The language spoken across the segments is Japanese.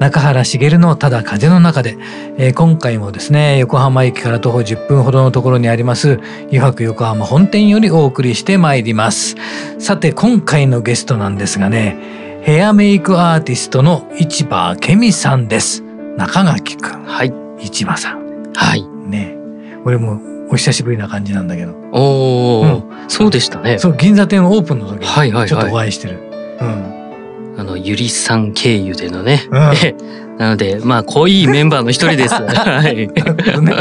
中原茂のただ風の中で、えー、今回もですね横浜駅から徒歩10分ほどのところにあります湯泊横浜本店よりお送りしてまいります。さて今回のゲストなんですがねヘアメイクアーティストの市場けみさんです。中垣くんはい。市場さん。はい。ね。俺もお久しぶりな感じなんだけど。おお、うん、そうでしたね。そう銀座店オープンの時にちょっとお会いしてる、はいはいはい、ゆりさん経由でのね。うん、なので、まあ、濃いメンバーの一人です。はい。ね、今日、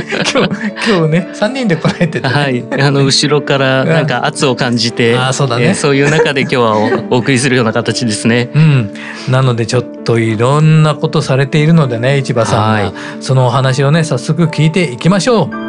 今日ね、三人で来られてて、ね、はい。あの、後ろからなんか圧を感じて、あそうだね、えー、そういう中で今日はお送りするような形ですね。うん。なので、ちょっといろんなことされているのでね、市場さんは、はい、そのお話をね、早速聞いていきましょう。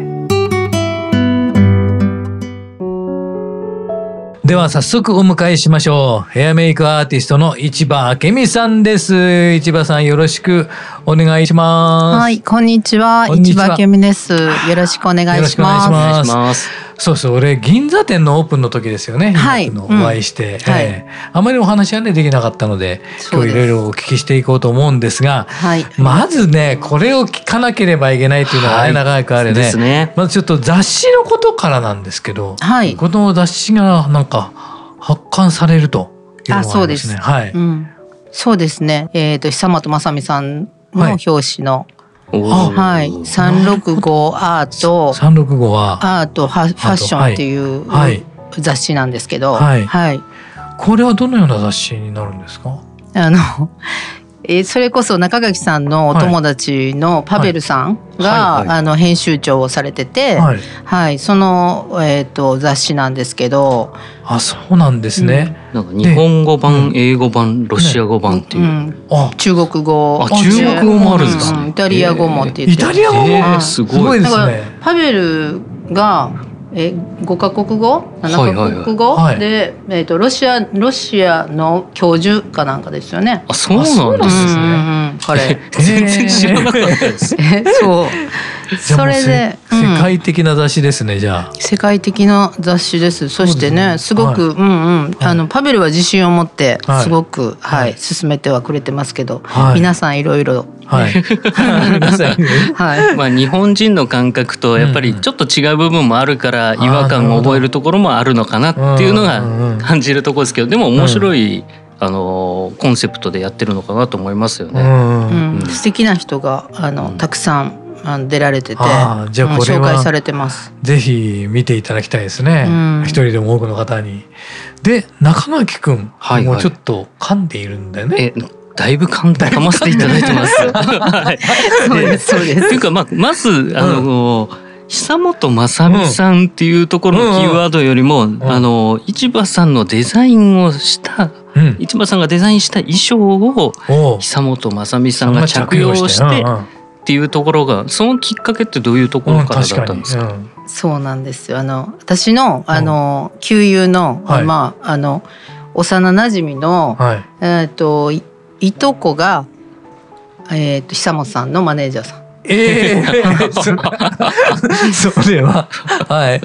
では早速お迎えしましょう。ヘアメイクアーティストの市場明美さんです。市場さんよろしくお願いします。はい、こんにちは。市場明美です。よろしくお願いします。お願いします。そうそう、俺銀座店のオープンの時ですよね。はい。のお会いして、うん、はい、えー、あまりお話はねできなかったので、今日いろいろお聞きしていこうと思うんですが、はい。まずねこれを聞かなければいけないというのはい、長くあるね。ね。まずちょっと雑誌のことからなんですけど、はい。この雑誌がなんか発刊されるというのがあ、ね、そうです。はい。うん。そうですね。えっ、ー、と久本雅美さんの表紙の、はい。はい、三六五アート。三六五は。アートファッションっていう雑誌なんですけど、はい、はい、これはどのような雑誌になるんですか？あのえそれこそ中垣さんのお友達のパベルさんが、あの編集長をされてて、はい、はい、その、えーと、雑誌なんですけどあそうなんですね、うん、なんか日本語版、英語版ロシア語版っていう、うん、あ。中国語。あ中国語もあるんですね、イタリア語もって言ってイタリア語も、えー、すごいですね。パベルがえ5か国語？7か国語、はいはいはい、で、えーと、ロシアロシアの教授かなんかですよね。あそうなんですね。うんうん、彼 全然知らなかったです。えそうそれで、世界的な雑誌ですねじゃあ。世界的な雑誌です。そしてねすごく、うんうん。あのパベルは自信を持ってすごく、はい進めてはくれてますけど、皆さんい。ろいろはい。はい。まあ日本人の感覚とやっぱりちょっと違う部分もあるから違和感を覚えるところもあるのかなっていうのが感じるところですけど、でも面白い。あのコンセプトでやってるのかなと思いますよね。うん、素敵な人があのたくさんあの出られてて、じゃあこれ紹介されてます。ぜひ見ていただきたいですね。一人でも多くの方に。で中垣くんもうちょっと噛んでいるんだよね。だいぶ噛噛ませていただいてます。はい、そうですそうです。というかまあまずあの、久本雅美さんっていうところのキーワードよりも、あの市場さんのデザインをした、うん、市場さんがデザインした衣装を久本雅美さんが着用して。っていうところがそのきっかけってどういうところからだったんですか？うん、そうなんですよ。あの私のあの旧友の、はい、まああの幼馴染の、はい、えっ、といとこがえっ、と久本さんのマネージャーさん。ええー、それははい。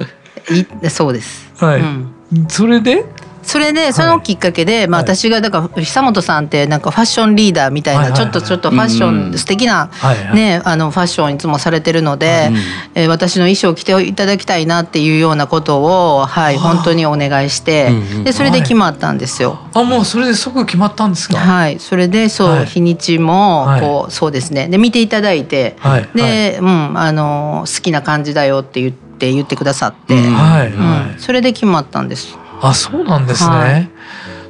いそうです。はい。うん、それで？それでそのきっかけで、はい、まあ、私がだから久本さんってなんかファッションリーダーみたいな、ちょっとちょっとファッション、素敵な、ねあのファッションいつもされてるので、えー、私の衣装を着ていただきたいなっていうようなことを、はい、本当にお願いして、でそれで決まったんですよ。あもうそれで即決まったんですか？はい。それでそう、日にちもこう、そうですね。で見ていただいて、で、うんあの好きな感じだよって言って言ってくださって、はい。うん、それで決まったんです。あそうなんですね、はい、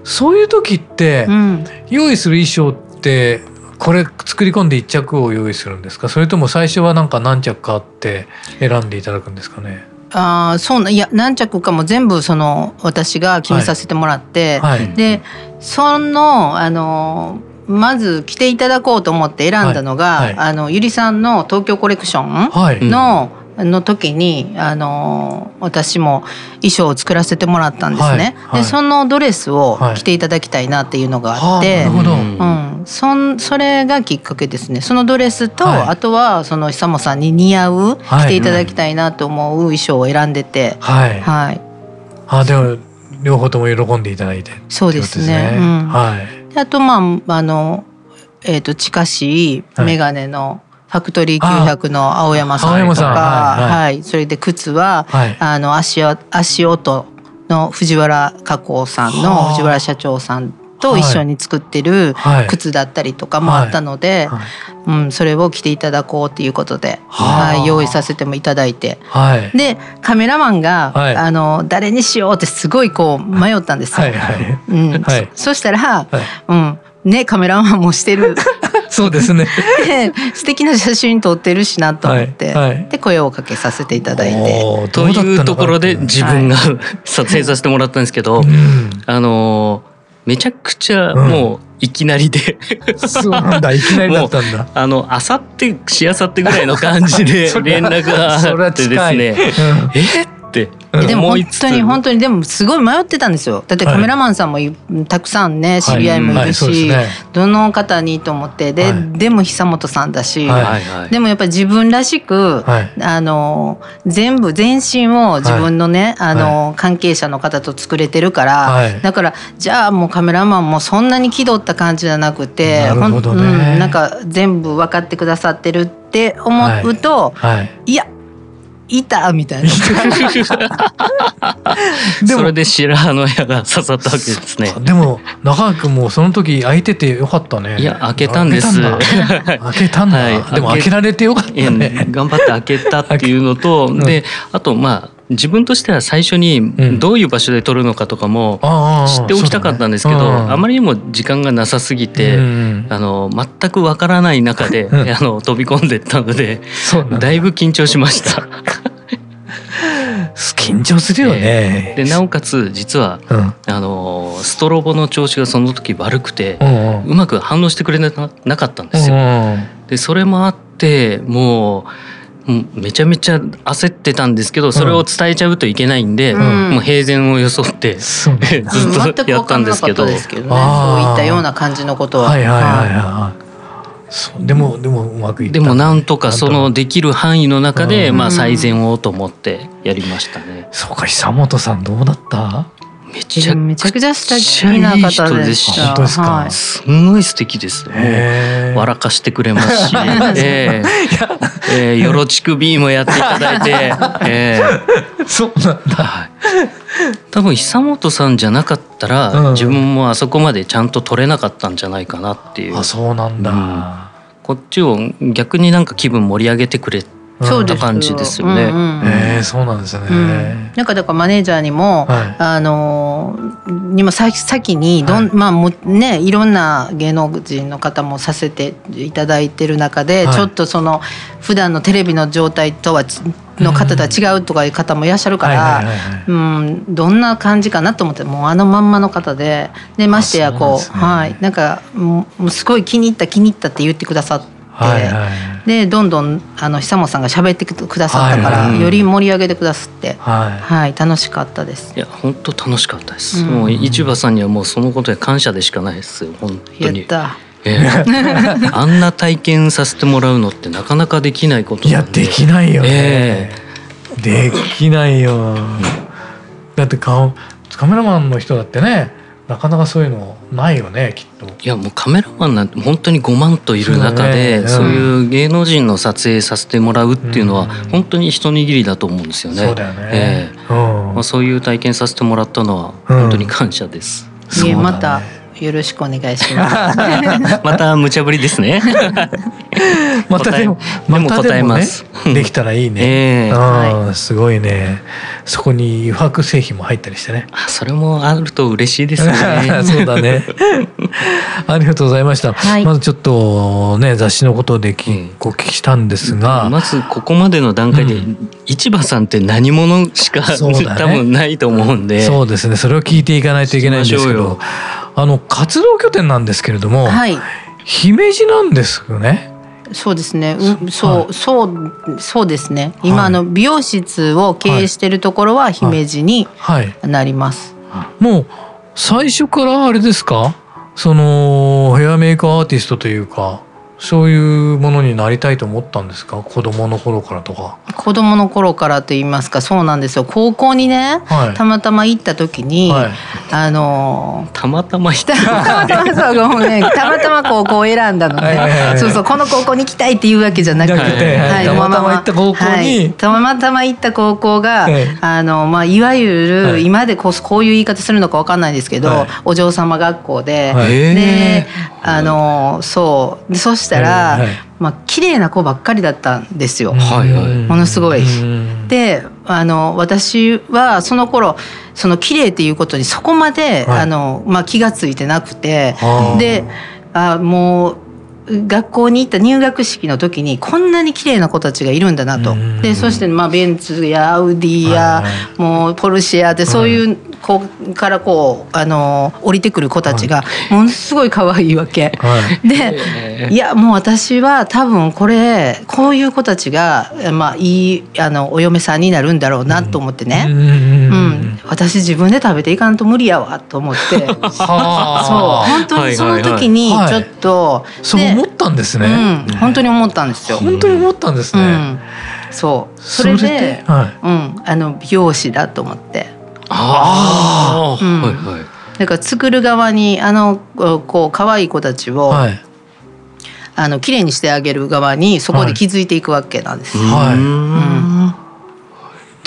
そういう時って、うん、用意する衣装ってこれ作り込んで一着を用意するんですか？それとも最初はなんか何着かあって選んでいただくんですかね？あそうないや何着かも全部その私が決めさせてもらって、はい。はい、でそのあのまず着ていただこうと思って選んだのが、はい、あのゆりさんの東京コレクションの、の時にあの私も衣装を作らせてもらったんですね。はいはい、でそのドレスを着ていただきたいなっていうのがあって、はい、うん、そそれがきっかけですね。そのドレスと、はい、あとはその久本さんに似合う、着ていただきたいなと思う衣装を選んでて、はい、はい、あでも両方とも喜んでいただいて、そうですね。うん、はい。あとまああのえっ、ー、と近しい眼鏡の、ファクトリー900の青山さんとか、はい、はい、それで靴は、はい、あの足足音の藤原加工さんの藤原社長さんと一緒に作ってる靴だったりとかもあったので、はい、うん、それを着ていただこうということで、はい、用意させてもいただいて、でカメラマンが、あの誰にしようってすごいこう迷ったんですよ。うん、そしたら、うん。ねカメラマンもしてるそうですね。素敵な写真撮ってるしなと思って、はいはい、で声をかけさせていただいて。というところで自分が、はい、撮影させてもらったんですけど、うん、あのめちゃくちゃもう、いきなりで。そうなんだいきなりだったんだ。あのあさってしあさってぐらいの感じで 連絡があってですね、うん、え？ってでも本当に本当にでもすごい迷ってたんですよ。だってカメラマンさんもたくさんね知り合いもいるし、どの方にと思ってで,、でも久本さんだし、でもやっぱり自分らしく、あの全部全身を自分のね、あの関係者の方と作れてるから、だからじゃあもうカメラマンもそんなに気取った感じじゃなくてほなんか全部分かってくださってるって思うと、いやいたみたいな。でもそれで白羽の矢が刺さったわけですね。でも中川君もその時開いててよかったね。いや開けたんです。開けたんだ、はい、でも開けられてよかったね。頑張って開けたっていうのと、であとまあ自分としては最初にどういう場所で撮るのかとかも知っておきたかったんですけど、あまりにも時間がなさすぎて、あの全くわからない中で、あの飛び込んでったのでだ。いぶ緊張しました。緊張するよね。でなおかつ実は、あのストロボの調子がその時悪くて、うまく反応してくれなかったんですよ。でそれもあってもうめちゃめちゃ焦ってたんですけどそれを伝えちゃうといけないんで、うん、もう平然を装って、うん、ずっとやったんですけど、ね、そういったような感じのことは。はいはいはいはい、でもでもうまくいでもなんとかそのできる範囲の中で、まあ最善をと思ってやりましたね。そうか久本さんどうだった？めちゃめちゃくちゃ素敵な方でした。本すか、はい、すごい素敵です。笑かしてくれますし、えー、えー、よろちくビーもやっていただいて、えー、そうなんだ。多分久本さんじゃなかったら、うん、自分もあそこまでちゃんと取れなかったんじゃないかなっていう。あ、そうなんだ。うん、こっちを逆になんか気分盛り上げてくれそうです感じですよね。うんうん、えー、そうなんですね、うん、なんかだからマネージャーにも、はい、あのにも先先にどん、はい、まあもねいろんな芸能人の方もさせていただいてる中で、はい、ちょっとその普段のテレビの状態とはの方とは違うとかいう方もいらっしゃるから、うん、どんな感じかなと思ってもうあのまんまの方ででましてやこう、ね、はい。なんかもうすごい気に入った気に入ったって言ってくださって。はいはい、でどんどんあの久本さんが喋ってくださったから、より盛り上げてくださって、はい、はい、楽しかったです。いや本当楽しかったです。うん、もう市場さんにはもうそのことで感謝でしかないですよ本当に。やった。えー、あんな体験させてもらうのってなかなかできないこといやできないよね、えー、できないよ、だって顔カメラマンの人だってねなかなかそういうのないよねきっと。いやもうカメラマンなんて本当に5万といる中でそう、ね。うん、いう芸能人の撮影させてもらうっていうのは本当に一握りだと思うんですよね。そうだよね、えーうん、まあ、そういう体験させてもらったのは本当に感謝です。うん、ね、またよろしくお願いします。また無茶ぶりですね。またでも、また答えます。できたらいいね。えー、すごいね。そこに余白製品も入ったりしてね。あ、それもあると嬉しいですね。そうだね。ありがとうございました。はい、まずちょっとね雑誌のことでき、お聞きしたんですが、まずここまでの段階で、うん、市場さんって何者しか、ね、多分ないと思うんで。そうですね。それを聞いていかないといけないんですけど。あの活動拠点なんですけれども、はい、姫路なんですよね。そうですね。うん、そう、はい、そうそうですね。今、の美容室を経営しているところは姫路になります。もう最初からあれですか？そのヘアメイクアーティストというかそういうものになりたいと思ったんですか？子供の頃からとか。子供の頃からと言いますか。そうなんですよ。高校にね、はい、たまたま行った時に、はい、あのたまたま行った。たまたまそうごめんたまたま高校を選んだので、はいはいはい、そうそうこの高校に行きたいっていうわけじゃなくて、はい、たまたま行った高校に、たまたま行った高校が、あのまあいわゆる、今でこうこういう言い方するのかわかんないですけど、お嬢様学校で、であのそう。そしたら、まあ綺麗な子ばっかりだったんですよ、はいはい、ものすごい。であの私はその頃その綺麗っていうことにそこまで、はい、あのまあ、気が付いてなくて。であもう学校に行った入学式の時にこんなに綺麗な子たちがいるんだなと。でそしてまあベンツやアウディや、もうポルシェやでそういう子からこうあの降りてくる子たちがものすごい可愛いわけ。でいやもう私は多分これこういう子たちがまあいいあのお嫁さんになるんだろうなと思ってね。うん、私自分で食べていかんと無理やわと思って。そう。本当にその時にちょっと、はい思ったんですね、うん、本当に思ったんですよ。本当に思ったんですね、うん、そう。それではい、うん、あの美容師だと思って。ああ、うん、はいはい。だから作る側にあのこう可愛い子たちを、はい、あの綺麗にしてあげる側にそこで気づいていくわけなんです。はい、うん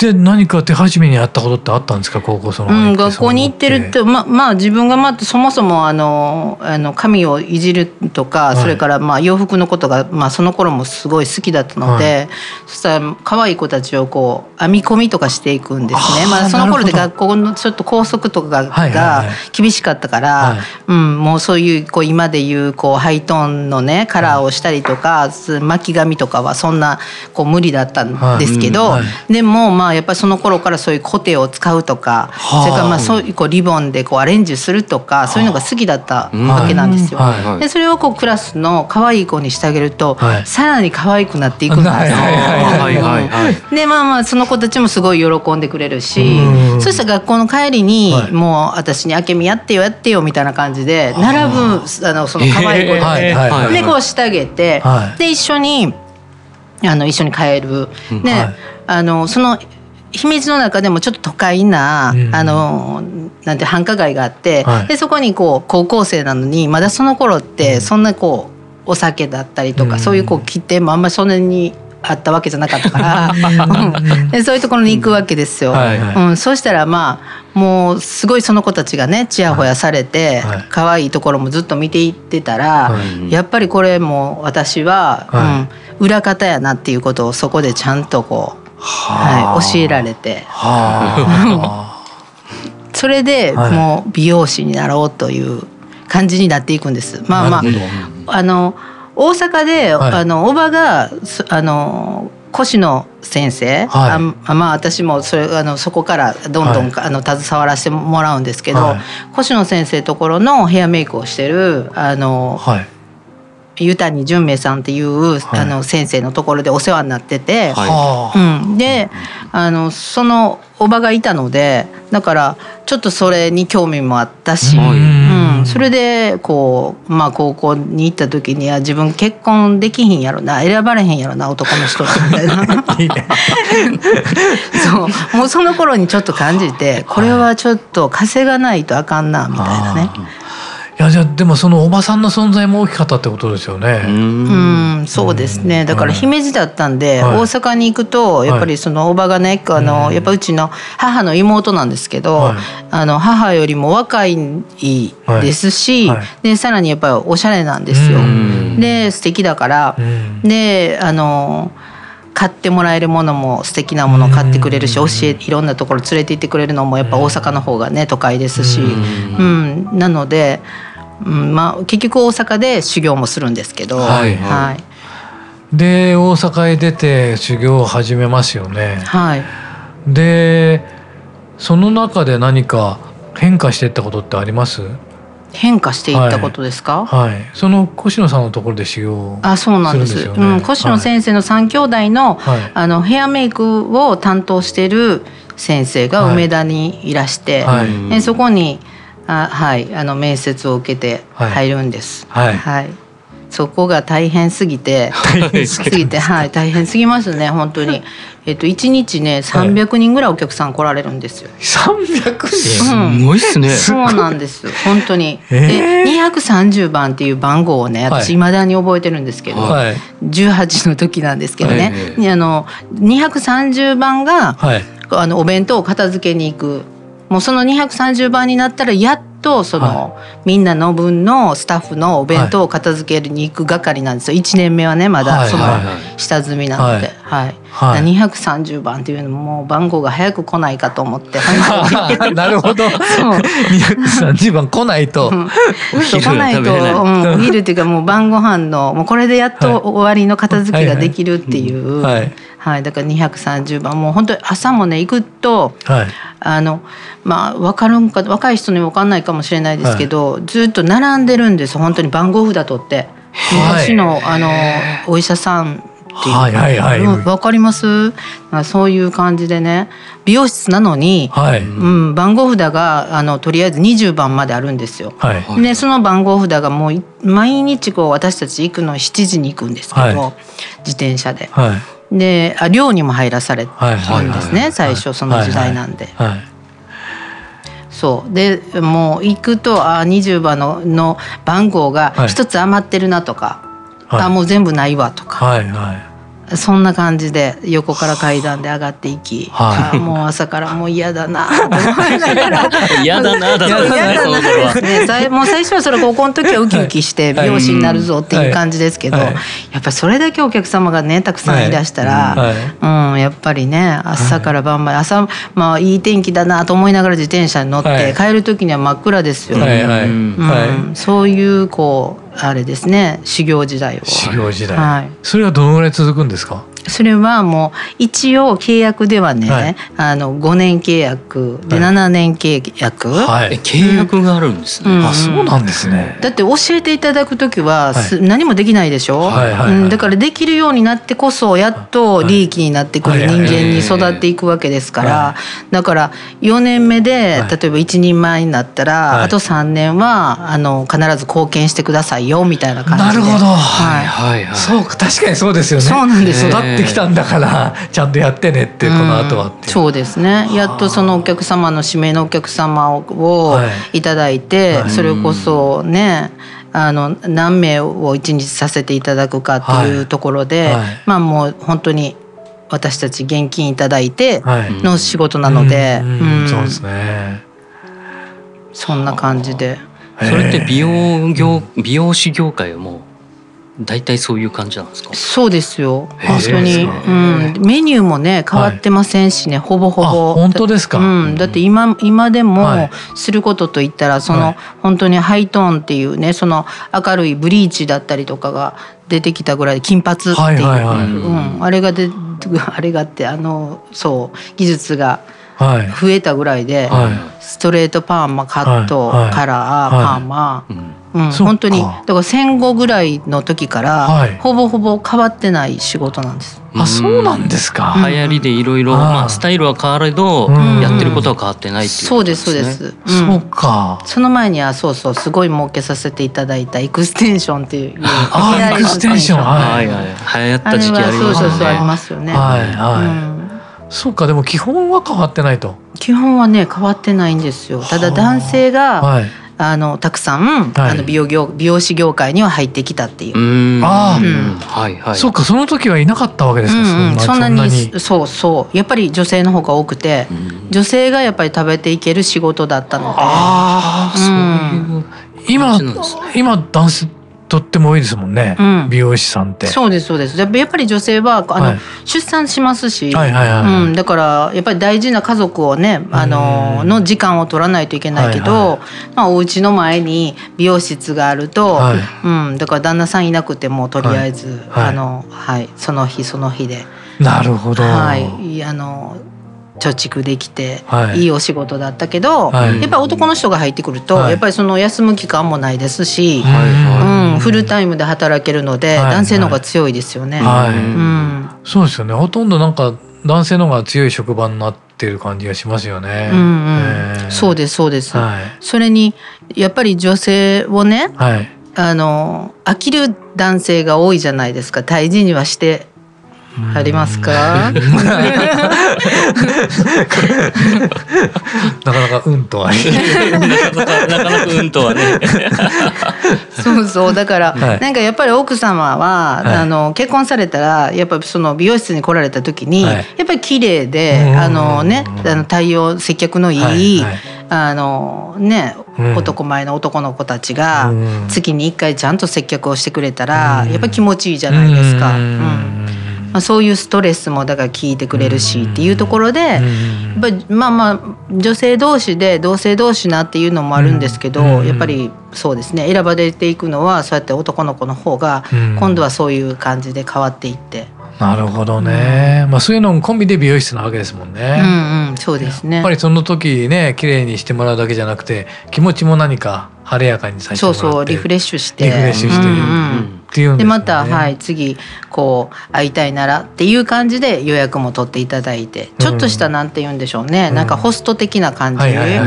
で何か手始めにやったことってあったんですか？高校その、うん、学校に行ってるってままあ自分がまそもそもあのあの髪をいじるとか、はい、それからまあ洋服のことが、まあ、その頃もすごい好きだったので、はい、そしたら可愛い子たちをこう編み込みとかしていくんですね。まあ、その頃で学校のちょっと校則とかが厳しかったから、はい。はい、うん、もうそういうこう今でいうこうハイトーンのねカラーをしたりとか、巻き髪とかはそんなこう無理だったんですけど、でもまあやっぱりその頃からそういうコテを使うとか、それからまあそういうこうリボンでこうアレンジするとかそういうのが好きだったわけなんですよ。でそれをこうクラスの可愛い子にしてあげると、さらに可愛くなっていくんですよ。でまあまあその子たちもすごい喜んでくれるし、そしたら学校の帰りに、もう私に「あけみやってよやってよ」みたいな感じで並ぶあのその可愛い子で、でこうしてあげて、で一緒にあの一緒に帰る。で、あのその姫路の中でもちょっと都会な、うん、あのなんて繁華街があって、はい、でそこにこう高校生なのにまだその頃ってそんなこうお酒だったりとか、うん、そういうこう規定もあんまりそんなにあったわけじゃなかったから、うん、でそういうところに行くわけですよ。はいはい、うん、そうしたらまあもうすごいその子たちがねちやほやされて、はい、可愛いところもずっと見ていってたら、はい、やっぱりこれも私は、はい、うん、裏方やなっていうことをそこでちゃんとこうはい、教えられて、それでもう美容師になろうという感じになっていくんです。まあまああの大阪で、はい、あのおばがあの越野先生、はい、あまあ私もそれあのそこからどんどん、はい、あの携わらせてもらうんですけど、はい、越野先生ところのヘアメイクをしてるあの、はい湯谷純明さんっていう、はい、あの先生のところでお世話になってて、はい。うん、であのそのおばがいたのでだからちょっとそれに興味もあったし、うん、うん、それでこうまあ高校に行った時には自分結婚できひんやろな選ばれへんやろな男の人みたいな。そう。もうその頃にちょっと感じてこれはちょっと稼がないとあかんなみたいなね。いやじゃでもそのおばさんの存在も大きかったってことですよね。うん。そうですね。だから姫路だったんで、はい、大阪に行くとやっぱりそのおばがねあの、やっぱうちの母の妹なんですけど、はい、あの母よりも若いですし、でさらにやっぱりおしゃれなんですよ。で素敵だからであの買ってもらえるものも素敵なものを買ってくれるし教えいろんなところ連れて行ってくれるのもやっぱ大阪の方がね都会ですし、うん、なのでうんまあ、結局大阪で修行もするんですけど、はい、はい、で大阪へ出て修行を始めますよね。はい、でその中で何か変化していったことってあります？変化していったことですか、はい、はい、その越野さんのところで修行あそうなんです、ね、うん、越野先生の三兄弟のはい、あのヘアメイクを担当している先生が梅田にいらして、はい、でそこにあはい。あの面接を受けて入るんです。はい、はい、そこが大変すぎてすぎて。はい。大変すぎますね本当に。えっと一日ね三百人ぐらいお客さん来られるんですよ。三百人、すごいっすね。そうなんです。本当に。で二百三十番っていう番号をね私未だに覚えてるんですけど、十、は、八、の時なんですけどね、はい、あの二百三十番が、はい、あのお弁当を片付けに行く。もうその230番になったらやっとその、はい、みんなの分のスタッフのお弁当を片付けに行く係なんですよ。1年目はねまだその下積みなので、はい。はい。はい、230番っていうのももう番号が早く来ないかと思って なるほど。そう。230番来ないと、うん、来ないと、うん、お昼っていうかもう晩ご飯のもうこれでやっと終わりの片付けができるっていう。はい。はい、だから230番。もう本当に朝もね行くと、はい、あのまあ分かるんか若い人にも分かんないかもしれないですけど、はい、ずっと並んでるんです。本当に番号札取って。昔のあのお医者さんっていうはいはいはい、分かります？そういう感じでね。美容室なのに、はい、うん、番号札があのとりあえず20番まであるんですよ。はい、でその番号札がもう毎日こう私たち行くの7時に行くんですけど、はい、自転車で。はいであ寮にも入らされたんですね最初その時代なんで。そう。でもう行くとあ20番のの番号が一つ余ってるなとか、はい、あもう全部ないわとか、はいはい、そんな感じで横から階段で上がっていき、はい、もう朝からもう嫌だなと思いながら。嫌だなだっもう最初はそれ高校の時はウキウキして美容師になるぞっていう感じですけど、はい。はい、やっぱりそれだけお客様がねたくさんいらしたら、うん、やっぱりね朝から晩まで朝まあいい天気だなと思いながら自転車に乗って、帰る時には真っ暗ですよ、うん。そういうこうあれですね。修行時代を。修行時代、はい、それはどのぐらい続くんですか？それはもう一応契約ではね、はい、あの5年契約で7年契約、はい、契約があるんですね、うん、あそうなんですね。だって教えていただく時は、はい、何もできないでしょ、はいはいはい、だからできるようになってこそやっと利益になってくる人間に育っていくわけですから、だから4年目で例えば一人前になったら、あと3年はあの必ず貢献してくださいよみたいな感じで。なるほど、はい。はいはい、そう確かにそうですよね。そうなんです育ってきたんだからちゃんとやってねってこの後はってそうですね。やっとそのお客様の指名のお客様をい。ただいて、はい、それこそねあの何名を一日させていただくかっていうところで、はい。はい、まあもう本当に私たち現金いただいての仕事なので、そうですね。そんな感じで。それって美容業美容師業界はもう大体そういう感じなんですか？そうですよ。本当に、うん、メニューもね変わってませんしね、はい、ほぼほぼ。本当ですか、うん、だって今今でもすることといったらその、はい、本当にハイトーンっていうねその明るいブリーチだったりとかが出てきたぐらい金髪っていう、うん、あれがで あれがってあのそう技術が増えたぐらいで、はい、ストレートパーマカット、カラーパーマ、うん、本当にだから戦後ぐらいの時から、はい、ほぼほぼ変わってない仕事なんです。あそうなんですか。流行りでいろいろまあスタイルは変われど、やってることは変わってないっていう、ね、そうですそうです。そうか。その前にはそうそうすごい儲けさせていただいたエクステンションっていう。あエクステンションはいはい流行った時期ありますね。そうそうそうありますよね。はいはい。そうかでも基本は変わってないと。基本はね変わってないんですよ。ただ男性が、はいあのたくさん、はい、あの美容業美容師業界には入ってきたっていう。ああ、うん、はいはい。そうかその時はいなかったわけですか。うんうん、そんなにそうそうやっぱり女性の方が多くて、女性がやっぱり食べていける仕事だったので。ああ、そういう今今男性とっても多いですもんね、うん、美容師さんって。そうですそうです。やっぱり女性はあの、はい、出産しますし、はいはいはい、うん、だからやっぱり大事な家族をねあのの時間を取らないといけないけど、はいはい、まあ、お家の前に美容室があると、はい、うん、だから旦那さんいなくてもとりあえず、はい、あのはい、その日その日で。なるほど。はい、あの貯蓄できて、はい、いいお仕事だったけど、はい、やっぱり男の人が入ってくると、はい、やっぱりその休む期間もないですし、うん、フルタイムで働けるので、男性の方が強いですよね。うん、そうですよね。ほとんどなんか男性の方が強い職場になってる感じがしますよね。うんうん。えー、そうですそうです、それにやっぱり女性をね、あの飽きる男性が多いじゃないですか。大事にはしてあります か？なかなかうんとはなかなかうんとはね。そうそう。だから、はい、なんかやっぱり奥様は、はい、あの結婚されたらやっぱりその美容室に来られた時に、はい、やっぱり綺麗であのねあの対応接客のいい、はいはい。あのね、うん、男前の男の子たちが月に1回ちゃんと接客をしてくれたら、やっぱり気持ちいいじゃないですか。うんまあ、そういうストレスもだから聞いてくれるしっていうところで、やっぱりまあまあ女性同士で同性同士なっていうのもあるんですけど、やっぱりそうですね。選ばれていくのはそうやって男の子の方が今度はそういう感じで変わっていって。なるほどね、うん、まあそういうのも込みで美容室なわけですもんね。うんうん、そうですね。やっぱりその時ね綺麗にしてもらうだけじゃなくて気持ちも何か晴れやかにさせてもらって。そうそうリフレッシュして。リフレッシュして、うんうんっていうんで、ね、また、はい、次こう会いたいならっていう感じで予約も取っていただいてちょっとしたなんて言うんでしょうね、うん、なんかホスト的な感じで。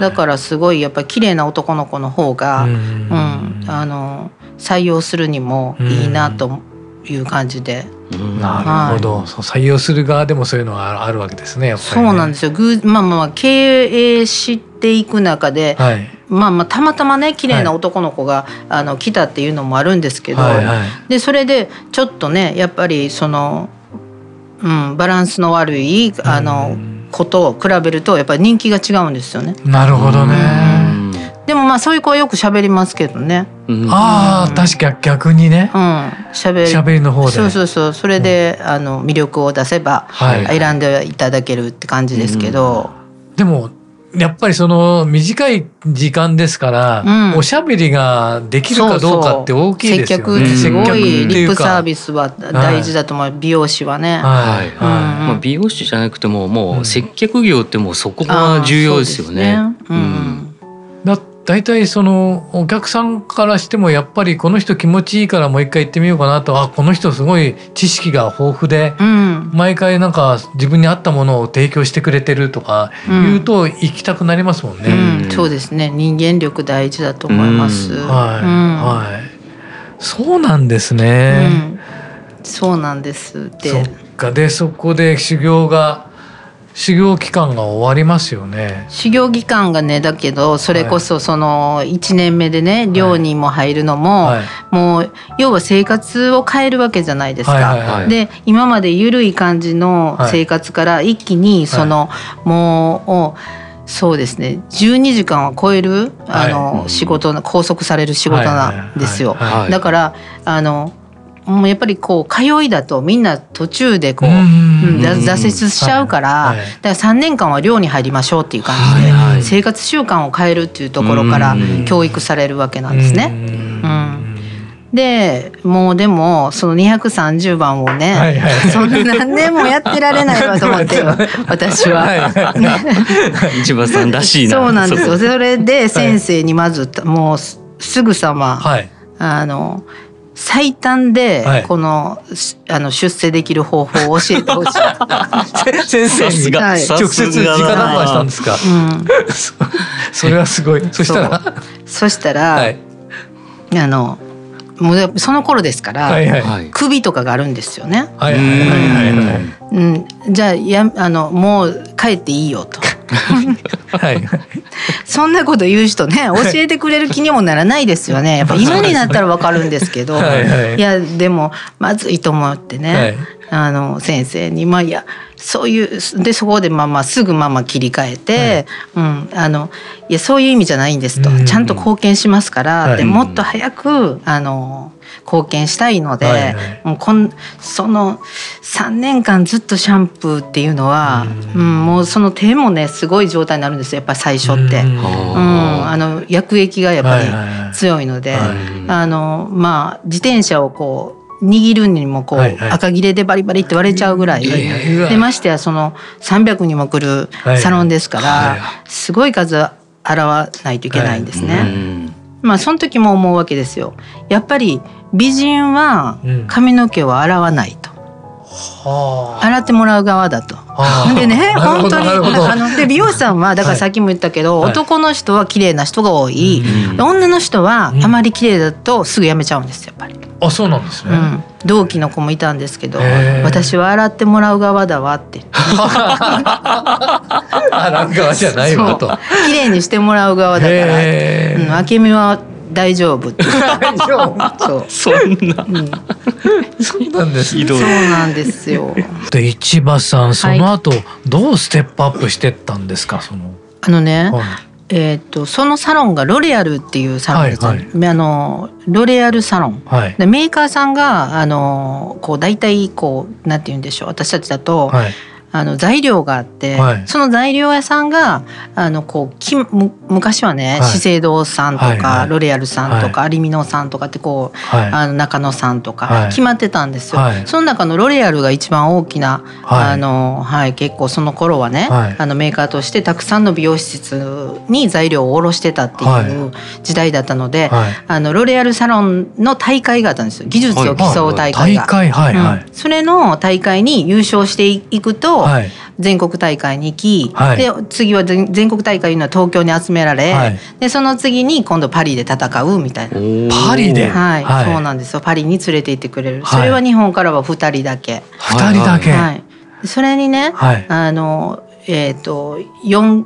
だからすごいやっぱり綺麗な男の子の方が、うん、うん、あの採用するにもいいなという感じで。なるほど、はい、採用する側でもそういうのがあるわけですね。ねそうなんですよ。ぐまあまあ経営していく中で、はい、まあまあたまたまね綺麗な男の子が、はい、あの来たっていうのもあるんですけど、はいはい、でそれでちょっとねやっぱりその、うん、バランスの悪いあのことを比べるとやっぱり人気が違うんですよね。なるほどね。でもまあそういう子はよく喋りますけどね。ああ確か逆にね。うん。喋り喋りの方で。そうそうそう。それで、うん、あの魅力を出せば、はい、選んでいただけるって感じですけど。でもやっぱりその短い時間ですから、うん、おしゃべりができるかどうかって大きいですよね。接客すごいリップサービスは大事だと思う、はい、美容師はね。はい、はい、まあ美容師じゃなくてももう接客業ってもうそこが重要ですよね。うん、だ大体そのお客さんからしてもやっぱりこの人気持ちいいからもう一回行ってみようかなと。あこの人すごい知識が豊富で、うん、毎回なんか自分に合ったものを提供してくれてるとか言うと行きたくなりますもんね。うん。うん、そうですね。人間力大事だと思います。はい、はい、そうなんですね。そうなんですで。そっか。でそこで修行が修行期間が終わりますよね。修行期間がねだけどそれこそその1年目でね寮にも入るのも、はい、もう要は生活を変えるわけじゃないですか。はいはいはい、で今まで緩い感じの生活から一気にその、はい、もうそうですね12時間は超えるあの、はい、仕事拘束される仕事なんですよ。だからあのもうやっぱりこう通いだとみんな途中でこう、うん、挫折しちゃうから、はい。はい、だから3年間は寮に入りましょうっていう感じで、はいはい、生活習慣を変えるっていうところから教育されるわけなんですね。うんでもうでもその230番をね、はいはい、そんな何年もやってられないわと思って 私は。はいはい、市場さんらしいな。そうなんですよ。それで先生にまずもうすぐさま、はい、あの最短でこの、はい、あの出世できる方法を教えてほしい。先生に直接直談判したんですか？うん、それはすごい。そしたら？そしたら、はい、あのもうその頃ですから、はいはい、首とかがあるんですよね。はいはいはい。うん、じゃあやあのもう帰っていいよと。はい、そんなこと言う人ね教えてくれる気にもならないですよね。やっぱ今になったらわかるんですけど。はい、い。やでもまずいと思ってね、はい、あの先生に。まあいやそういうでそこでまあまあすぐまあまあ切り替えて、はい、うんあのいやそういう意味じゃないんですと、ちゃんと貢献しますから、でもっと早くあの貢献したいので、はいはい、もうこんその3年間ずっとシャンプーっていうのは、うん、うん、もうその手もねすごい状態になるんですよ。やっぱり最初って、うん、あの薬液がやっぱり強いので、はい。はい、あのまあ自転車をこう握るにもこう、はいはい、赤切れでバリバリって割れちゃうぐらい。でましてやその300にも来るサロンですから、はい。はい、すごい数洗わないといけないんですね。はい、まあその時も思うわけですよ。やっぱり美人は髪の毛を洗わないと。洗ってもらう側だと。でね 本当にあので美容師さんはだからさっきも言ったけど、はい、男の人は綺麗な人が多い、女の人はあまり綺麗だとすぐやめちゃうんですやっぱり。あそうなんですね、うん、同期の子もいたんですけど私は洗ってもらう側だわって。洗う側じゃないわと。綺麗にしてもらう側だから、うん、明美は大丈夫大丈夫。そう。そんな、うん、そうなんですそうなんですよ。で市場さんその後、どうステップアップしてったんですか？その。あのね、はいえーと、そのサロンがロレアルっていうサロンです、はいはい、あのロレアルサロン、はい、でメーカーさんがあのこう大体こうなんて言うんでしょう私たちだと、はい、あの材料があって、はい、その材料屋さんがあのこうきむ昔はね、はい、資生堂さんとか、はいはい、ロレアルさんとか、有美濃さんとかってこう、あの中野さんとか決まってたんですよ。その中のロレアルが一番大きな、あのはい結構その頃はね、あのメーカーとしてたくさんの美容室に材料を卸してたっていう時代だったので、あのロレアルサロンの大会があったんですよ。技術を競う大会が。それの大会に優勝していくと全国大会に行き、はい、で次は全国大会いうのは東京に集められ、はい、でその次に今度パリで戦うみたいな。パリで、はい、はい、そうなんですよ。パリに連れて行ってくれる、それは日本からは2人だけ。2人だけ、はい、それにね、あのえっ、ー、と4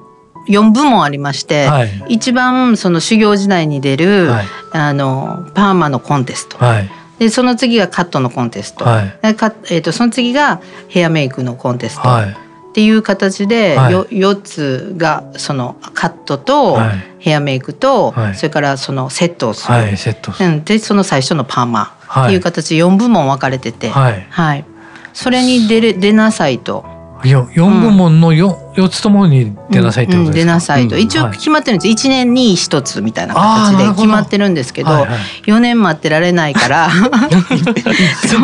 4部門ありまして、はい、一番その修行時代に出る、はい、あのパーマのコンテスト、はい、でその次がカットのコンテスト、はい、えーと、その次がヘアメイクのコンテスト、はい、っていう形で、はい、4つがそのカットとヘアメイクと、はい、それからそのセットをする、はい、セットうん、でその最初のパーマ。っていう形で4部門分かれてて、はい。それに出れ出なさいと。四部門の 4, 4つともに出なさいってことですか、うん、出なさいと、一応決まってるんです。1年に1つみたいな形で決まってるんですけどど、はいはい、4年待ってられないから。そう。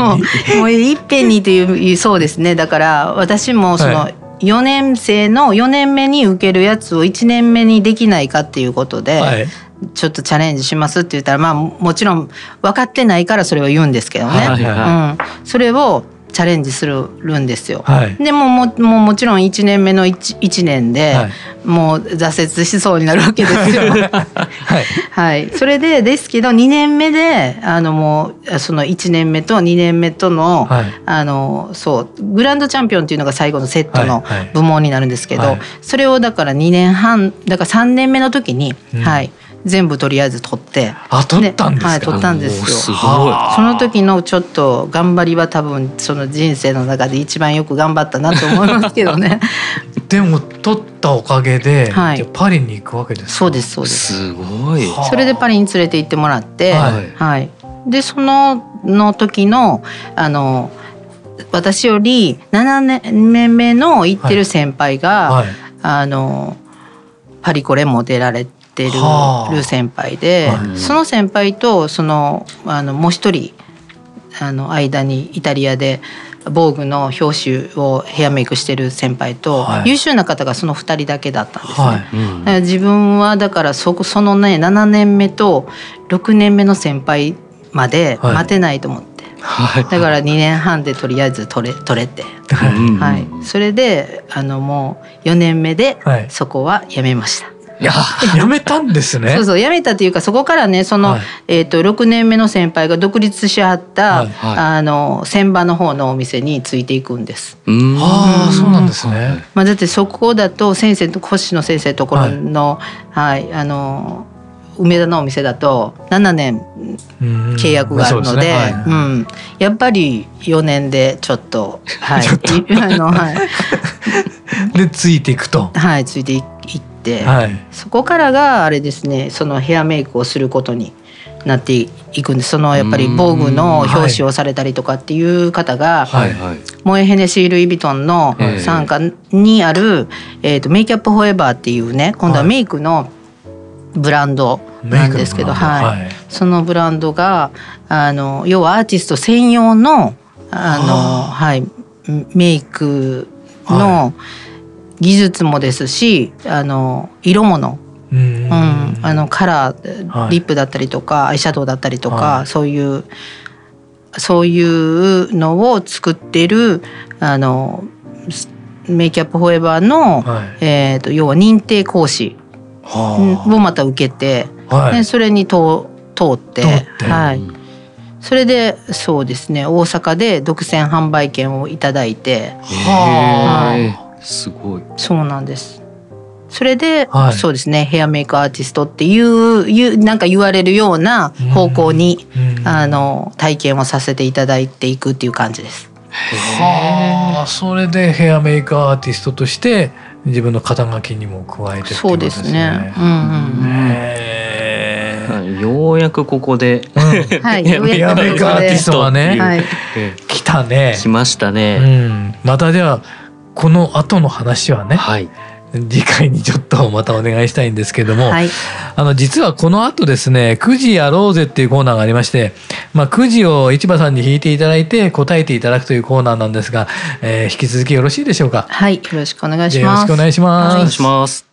もういっぺんにというそうですね。だから私もその、4年生の4年目に受けるやつを1年目にできないかっていうことで、はい、ちょっとチャレンジしますって言ったらまあもちろん分かってないからそれを言うんですけどね、はいはい、うん、それをチャレンジするんですよ。はい、でももももちろん1年目の 1, 1年で、はい、もう挫折しそうになるわけですよ。はい、はい、それでですけど2年目であのもうその1年目と2年目との,、あのそうグランドチャンピオンっていうのが最後のセットの部門になるんですけど、それをだから2年半だから3年目の時に、うん、はい全部とりあえず取って。あ取ったんですはい取ったんですよ。すごい。その時のちょっと頑張りは多分その人生の中で一番よく頑張ったなと思いますけどね。でも取ったおかげで、はい、パリに行くわけですそうですそうです。すごい。それでパリに連れて行ってもらって、はい、はい、でそのの時のあの私より7年目の行ってる先輩が、はい。はい、あのパリコレも出られってる先輩で、その先輩とそのあのもう一人あの間にイタリアで防具の表紙をヘアメイクしてる先輩と、はい、優秀な方がその2人だけだったんですね。はい。うん、自分はだからそそのね7年目と6年目の先輩まで待てないと思って、はい、だから2年半でとりあえず取れ取れて、はい、それであのもう4年目でそこはやめました。いや やめたんですね。そうそうやめたっていうかそこからねその、はい、えっ、ー、と六年目の先輩が独立しはった、はい。はい、あの船場の方のお店についていくんです。ああそうなんですね。まあだってそこだと先生と星野先生ところの、はい、はい、あの梅田のお店だと7年契約があるので、まあね。はい、うん、やっぱり4年でちょっとはい。あのはい。でついていくと。はいついていって、はい、そこからがあれですねそのヘアメイクをすることになっていくんです。そのやっぱり防具の表紙をされたりとかっていう方が、はいはい、モエヘネシール・イ・ヴィトンの傘下にある、えーと、メイキャップ・フォーエバーっていうね今度はメイクのブランドなんですけど、はい、はい、そのブランドがあの要はアーティスト専用のあの、はい、メイクの技術もですしあの色物うん、あのカラーリップだったりとか、アイシャドウだったりとか、はい、そういうそういうのを作ってるあのメイキャップフォーエバーの、はい、えーと、要は認定講師をまた受けて、はい、それに通通って。はい、それでそうですね大阪で独占販売権をいただいて。はい、すごい。そうなんです。それで、はい、そうですね。ヘアメイクアーティストっていういうなんか言われるような方向に、あの体験をさせていただいていくっていう感じです。はあそれでヘアメイクアーティストとして自分の肩書きにも加えて、ね、そうですね。うんうん、ようやくここで、うん、はい、ヘアメイクアーティストはね、はい、来たね。来ましたね。うん、またではこの後の話はね。はい。次回にちょっとまたお願いしたいんですけども、はい、あの実はこの後ですね「9時やろうぜ」っていうコーナーがありまして、まあ、9時を市場さんに引いていただいて答えていただくというコーナーなんですが、えー、引き続きよろしいでしょうか？はいよろしくお願いしますよろしくお願いします、お願いします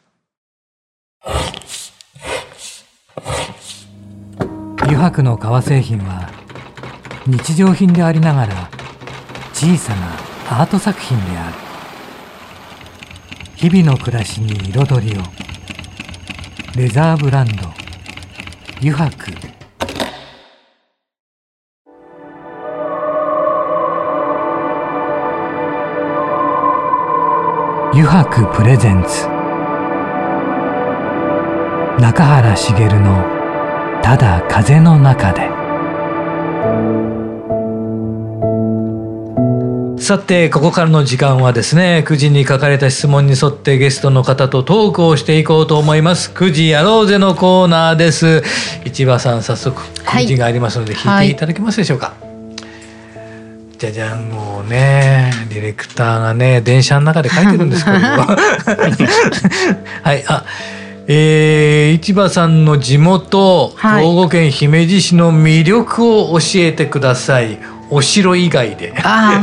油白の革製品は日常品でありながら小さなアート作品である日々の暮らしに彩りを。レザーブランド。油白油白プレゼンツ。中原茂の「ただ風の中で」さてここからの時間はですね9時に書かれた質問に沿ってゲストの方とトークをしていこうと思います。9時やろうぜのコーナーです。市場さん早速9時がありますので弾いていただけますでしょうか、はい、じゃじゃんもうねディレクターがね電車の中で書いてるんですけど はいあえー、市場さんの地元、はい、兵庫県姫路市の魅力を教えてくださいお城以外であ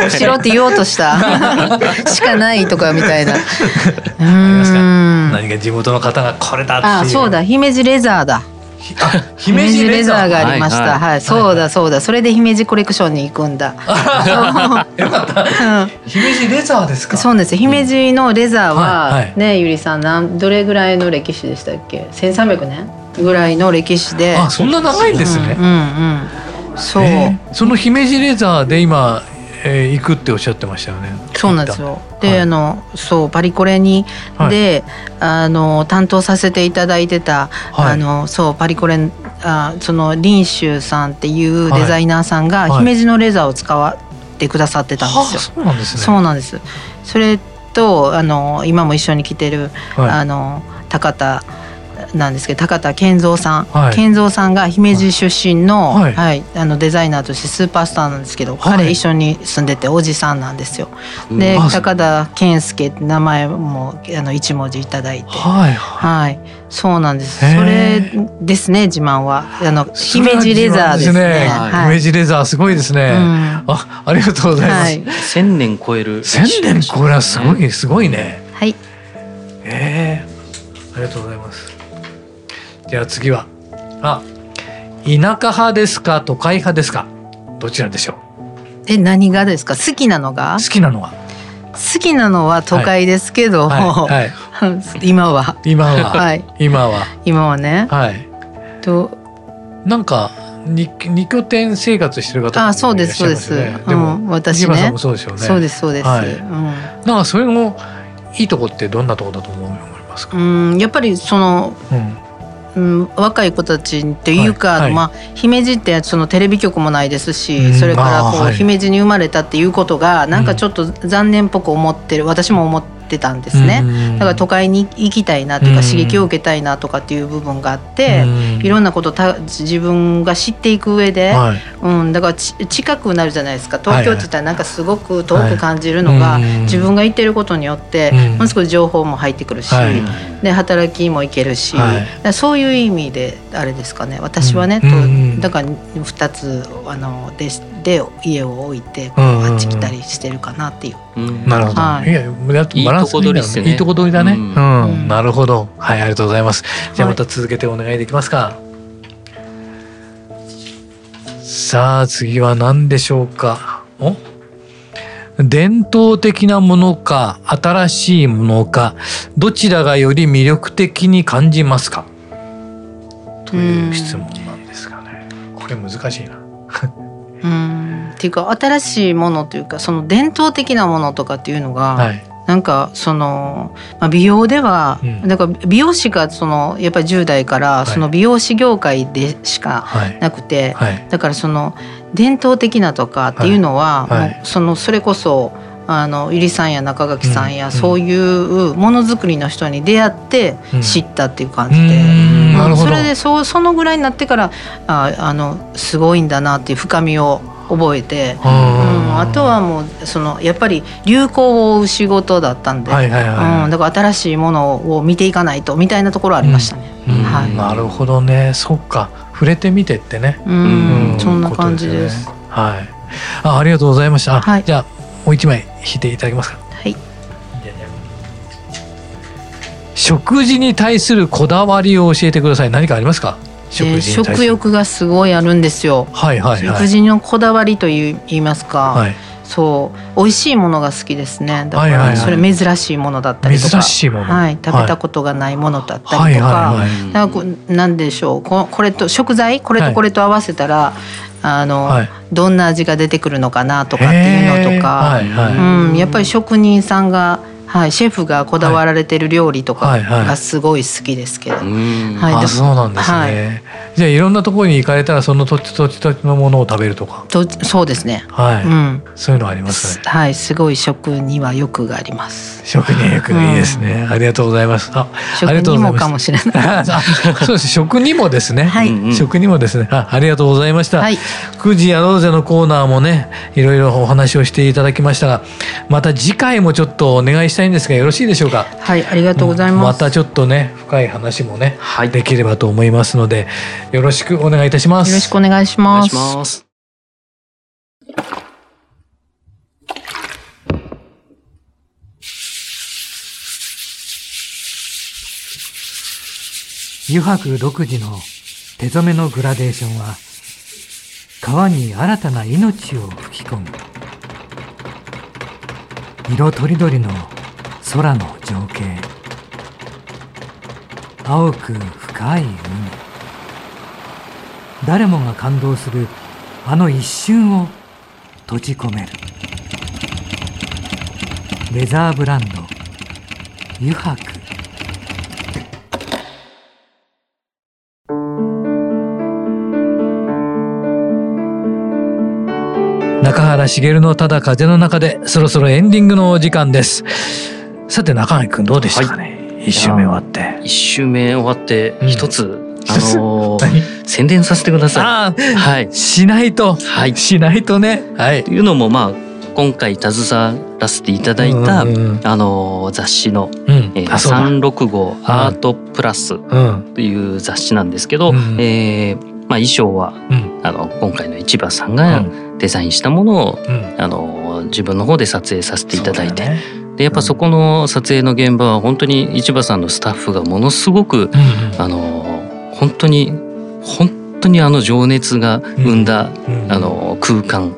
あ お城って言おうとした しかないとかみたいな何か地元の方がこれだってあそうだ姫路レザーだ姫路レザーがありました。はい、はいはい、そうだそうだ。それで姫路コレクションに行くんだ。よかった。姫路レザーですか？そうです。姫路のレザーは、ねゆりさんなんどれぐらいの歴史でしたっけ？千三百年ぐらいの歴史で。あそんな長いんですね。うん、うん、うんそう、えー、その姫路レザーで今、えー、行くっておっしゃってましたよね。そうなんですよ。で、はい、あのそうパリコレに、はい、であの担当させていただいてた、はい、あのそうパリコレあその林州さんっていうデザイナーさんが姫路のレザーを使わってくださってたんですよ、そうなんですね。そうなんです。それとあの今も一緒に来てる、あの高田なんですけど高田健三さん、はい、健三さんが姫路出身の,、はい、はい、あのデザイナーとしてスーパースターなんですけど、彼一緒に住んでておじさんなんですよ。で高田健介って名前もあの一文字いただいて、はい、はい、そうなんです。それですね自慢は。あの姫路レザーですね。姫路レザーすごいですね。うん、あありがとうございます。千、年超える。千年超える。すごいすごいね。はい。ええありがとうございます。じゃあ次はあ田舎派ですか都会派ですかどちらでしょう？え何がですか？好きなのが？好きなのは？好きなのは都会ですけど、はい。はい。今は。今は、はい、今は。今はね。はい。となんか二二拠点生活してる方、ね、あそうですそうです。でも、うん、私ね。そうですよね。そうですそうです。はい、うん、なんかそれのいいとこってどんなとこだと思いますか？うんやっぱりその、うんうん、若い子たちっていうか、はいはい、まあ、姫路ってそのテレビ局もないですし、それからこう、姫路に生まれたっていうことがなんかちょっと残念っぽく思ってる、私も思ってってたんですね、だから都会に行きたいなというか刺激を受けたいなとかっていう部分があって、いろんなことた自分が知っていく上で、はい、うん、だから近くなるじゃないですか。東京って言ったらなんかすごく遠く感じるのが、自分が行ってることによってものすごい情報も入ってくるし、で働きも行けるし、そういう意味であれですかね私はね、とだから2つあのでで家を置いてこうあっち来たりしてるかなっていう。なるほど。はい、いやバランスいいね。いいとこ取りだね。うん、なるほど。はい、ありがとうございます。じゃあまた続けてお願いできますか。さあ次は何でしょうか。お？伝統的なものか新しいものかどちらがより魅力的に感じますか？という質問なんですがね。これ難しいな。うん。っていうか新しいものというかその伝統的なものとかっていうのが、はい、なんかその、まあ、美容では、うん、なんか美容師がそのやっぱり10代からその美容師業界でしかなくて、はい。はい、だからその伝統的なとかっていうのは、もうそのそれこそあの入さんや中垣さんや、そういうものづくりの人に出会って知ったっていう感じで、うんそれでそそのぐらいになってからああのすごいんだなっていう深みを覚えて、うん、あとはもうそのやっぱり流行を追う仕事だったんで、はいはいはい、うん、だから新しいものを見ていかないとみたいなところありましたね。うん、はい、なるほどね。そっか。触れてみてってね。うん、そんな感じです。はい。あありがとうございました。はい、じゃあもう一枚引いていただけますか。食事に対するこだわりを教えてください。何かありますか？食事食欲がすごいあるんですよ。はいはい、はい、食事のこだわりといいますか。はい。そう。美味しいものが好きですね。だからそれ珍しいものだったりとか、はい、食べたことがないものだったりとか、なんかなんでしょう。ここれと食材？これとこれと合わせたら、あの、はい、どんな味が出てくるのかなとかっていうのとか、はいはい、うん、やっぱり職人さんがはい、シェフがこだわられてる料理とかがすごい好きですけど、はいはい、あそうなんですね、はい、じゃあいろんなところに行かれたらその土地土地土地のものを食べるとか。とそうですね。はい、うん、そういうのありますね？はいすごい食には欲があります。食に欲がいいですね、うん、ありがとうございます。あ食にもかもしれない。そうです。食にもですね、はい、食にもですね。あありがとうございました、はい、9時やろうぜのコーナーもねいろいろお話をしていただきましたがまた次回もちょっとお願いしたいんですがよろしいでしょうか？はいありがとうございます、またちょっとね深い話もね、はい、できればと思いますのでよろしくお願いいたします。よろしくお願いします。油白独自の手染めのグラデーションは川に新たな命を吹き込む。色とりどりの空の情景。青く深い海誰もが感動するあの一瞬を閉じ込める。レザーブランド油白中原茂のただ風の中でそろそろエンディングのお時間です。さて中原君どうでしたかね、はい。一周目終わって。一周目終わって一つ、うん、あのー、宣伝させてください。はい。しないと。はい。しないとね。はい。というのもまあ今回携わらせていただいた、うんうんうん、あの雑誌の、うんえー、三六号アートプラスという雑誌なんですけど、うん、えー、まあ衣装は、うん、あの今回の市場さんがデザインしたものを、うん、あの自分の方で撮影させていただいて。でやっぱそこの撮影の現場は本当に市場さんのスタッフがものすごく、うんうん、あの本当に本当にあの情熱が生んだ、あの空間。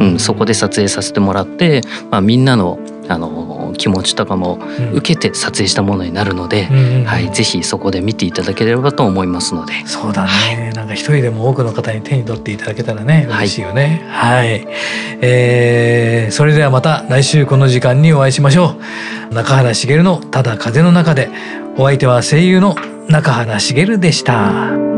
うん、そこで撮影させてもらって、まあ、みんなのあの気持ちとかも受けて撮影したものになるので、うん、はい、ぜひそこで見ていただければと思いますので。そうだね、はい、なんか一人でも多くの方に手に取っていただけたらね嬉しいよね。はい、はい、えー、それではまた来週この時間にお会いしましょう。中原茂のただ風の中で。お相手は声優の中原茂でした。